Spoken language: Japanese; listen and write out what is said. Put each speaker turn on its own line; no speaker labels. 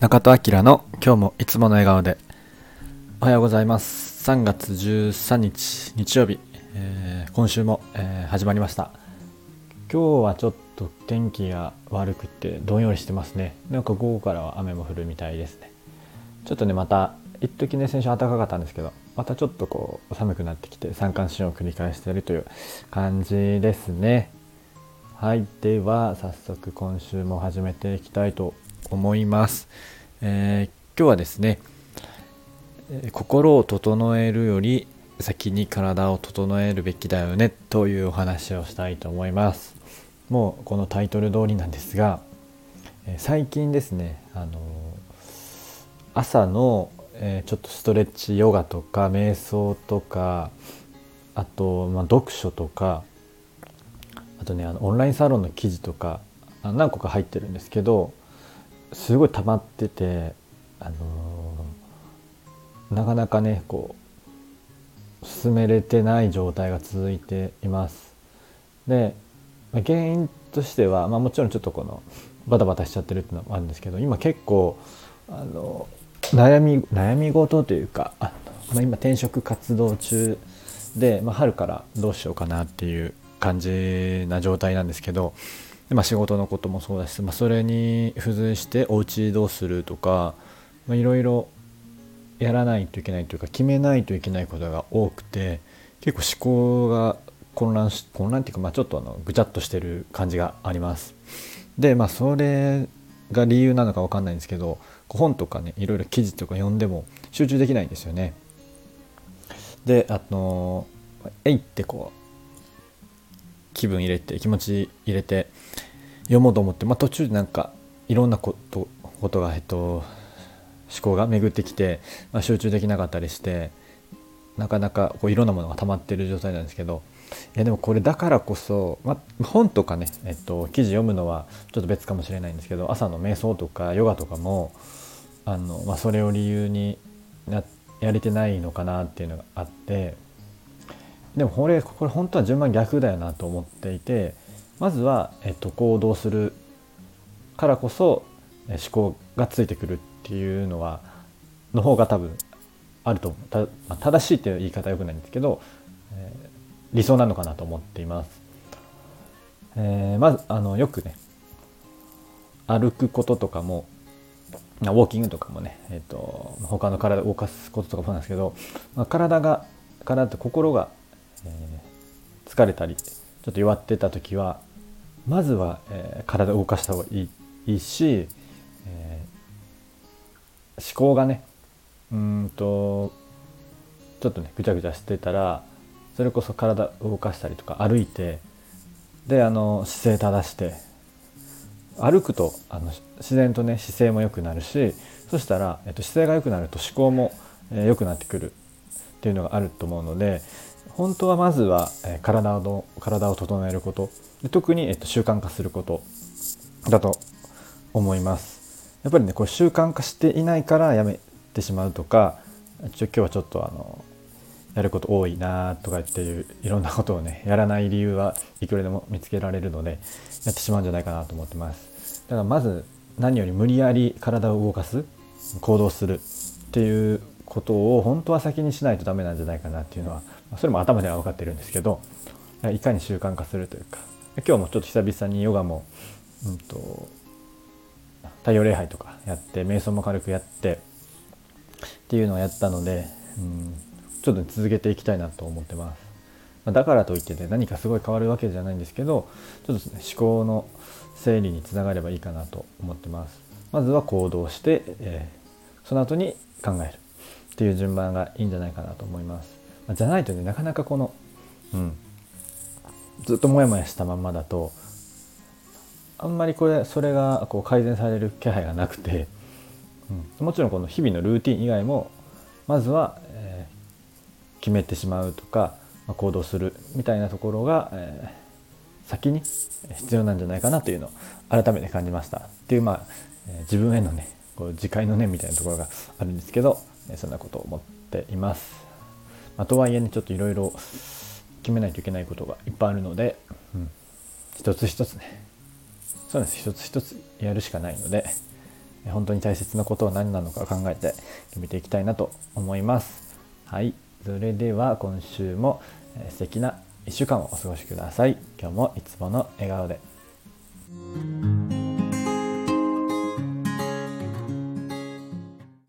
中戸明の今日もいつもの笑顔で。おはようございます。3月13日日曜日、えー今週も、えー始まりました。今日はちょっと天気が悪くてどんよりしてますね。なんか午後からは雨も降るみたいですね。ちょっとねまた一時ね先週暖かかったんですけどまたちょっとこう寒くなってきて三寒四温を繰り返しているという感じですね。はいでは早速今週も始めていきたいと思います、えー今日はですねえ心を整えるより先に体を整えるべきだよねというお話をしたいと思います。もうこのタイトル通りなんですが、え最近ですねあの朝の、えちょっとストレッチヨガとか瞑想とかあと、まあ、読書とかあとねあのオンラインサロンの記事とかあ何個か入ってるんですけどすごい溜まってて、あのーなかなかねこう進めれてない状態が続いています。で原因としては、まあ、もちろんちょっとこのバタバタしちゃってるっていうのもあるんですけど今結構あの悩み悩み事というかあの、まあ、今転職活動中で、まあ、春からどうしようかなっていう感じな状態なんですけど、でまあ、仕事のこともそうだし、まあ、それに付随してお家どうするとかいろいろやらないといけないというか決めないといけないことが多くて結構思考が混乱し混乱っていうか、まあ、ちょっとあのぐちゃっとしてる感じがあります。でまあそれが理由なのかわかんないんですけど本とかねいろいろ記事とか読んでも集中できないんですよね。であのえいってこう気分入れて気持ち入れて読もうと思って、まあ、途中でなんかいろんなことことが、えっと、思考が巡ってきて、まあ、集中できなかったりしてなかなかこういろんなものが溜まってる状態なんですけどいやでもこれだからこそ、まあ、本とかね、えっと、記事読むのはちょっと別かもしれないんですけど朝の瞑想とかヨガとかもあの、まあ、それを理由にやれてないのかなっていうのがあってでもこれこれ本当は順番逆だよなと思っていてまずは、えっと、行動するからこそ思考がついてくるっていうのはの方が多分あると思うた、まあ正しいっていう言い方はよくないんですけど、えー理想なのかなと思っています。えーまずあのよくね歩くこととかもウォーキングとかもね、えー、と他の体を動かすこととかもそうなんですけど、まあ、体が体と心が、えー疲れたりちょっと弱ってた時はまずは、えー体を動かした方がいいいいし、えー思考がねうんとちょっとねぐちゃぐちゃしてたらそれこそ体を動かしたりとか歩いてであの姿勢正して歩くとあの自然とね姿勢も良くなるしそしたら、えっと、姿勢が良くなると思考も、えー良くなってくるっていうのがあると思うので本当はまずは、え体の体を整えること。で特に、えっと、習慣化することだと思います。やっぱりねこれ習慣化していないからやめてしまうとかちょ今日はちょっとあのやること多いなとかっていういろんなことをねやらない理由はいくらでも見つけられるのでやってしまうんじゃないかなと思ってます。だからまず何より無理やり体を動かす行動するっていうことを本当は先にしないとダメなんじゃないかなっていうのはまそれも頭では分かってるんですけどいかに習慣化するというか今日もちょっと久々にヨガも、うん、と太陽礼拝とかやって瞑想も軽くやってっていうのをやったので、うん、ちょっと続けていきたいなと思ってます。まだからといってね何かすごい変わるわけじゃないんですけどちょっと、ね、思考の整理につながればいいかなと思ってます。まずは行動して、えーその後に考えるっていう順番がいいんじゃないかなと思います。じゃないとねなかなかこの、うん、ずっとモヤモヤしたまんまだとあんまりこれそれがこう改善される気配がなくて、うん、もちろんこの日々のルーティン以外もまずは、えー決めてしまうとか、まあ行動するみたいなところが、えー先に必要なんじゃないかなというのを改めて感じました。っていうまあ、えー自分へのねこう自戒の念みたいなところがあるんですけど、そんなことを思っています。まあ、とはいえねちょっといろいろ決めないといけないことがいっぱいあるので、うん、一つ一つねそうです一つ一つやるしかないので本当に大切なことは何なのか考えて決めていきたいなと思います。はい、それでは今週も素敵な1週間をお過ごしください。今日もいつもの笑顔で。